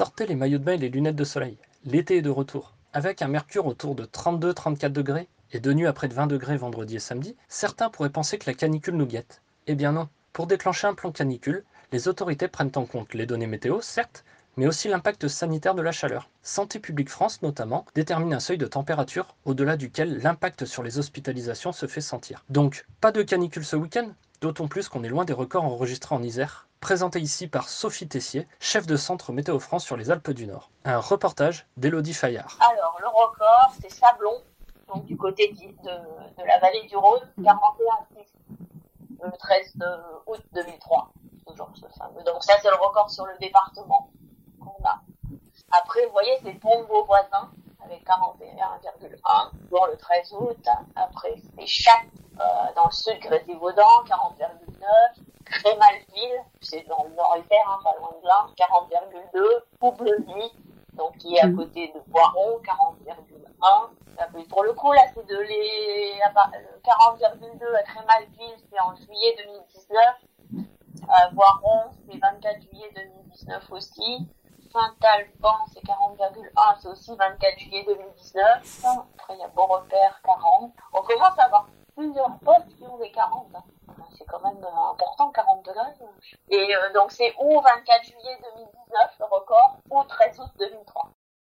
Sortez les maillots de bain et les lunettes de soleil. L'été est de retour. Avec un mercure autour de 32-34 degrés et de nuit à près de 20 degrés vendredi et samedi, certains pourraient penser que la canicule nous guette. Eh bien non. Pour déclencher un plan canicule, les autorités prennent en compte les données météo, certes, mais aussi l'impact sanitaire de la chaleur. Santé publique France, notamment, détermine un seuil de température au-delà duquel l'impact sur les hospitalisations se fait sentir. Donc, pas de canicule ce week-end, d'autant plus qu'on est loin des records enregistrés en Isère, présenté ici par Sophie Tessier, chef de centre Météo France sur les Alpes du Nord. Un reportage d'Élodie Fayard. Alors, le record, c'est Sablon, donc du côté de, de, la vallée du Rhône, 41 le 13 août 2003. Toujours ce fameux. Donc ça, c'est le record sur le département qu'on a. Après, vous voyez, c'est Pombo voisin avec 41,1 pour le 13 août. Après, c'est Chat euh, dans le sud, Grésivaudan, 40,9. Crémalville, c'est dans le nord-est, hein, pas loin de là, 40,2. Poublevy, donc qui est à côté de Boiron, 40,1. Pour le coup, là, c'est de les 40,2 à Crémalville, c'est en juillet 2019. Euh, Boiron, c'est 24 juillet 2019 aussi. Saint-Alban, c'est 40,1, c'est aussi 24 juillet 2019. Après, il y a Beaurepaire, 40. On commence à avoir plusieurs postes qui ont des 40. Hein c'est quand même euh, important, 40 degrés. Et euh, donc c'est ou 24 juillet 2019 le record, ou 13 août 2003.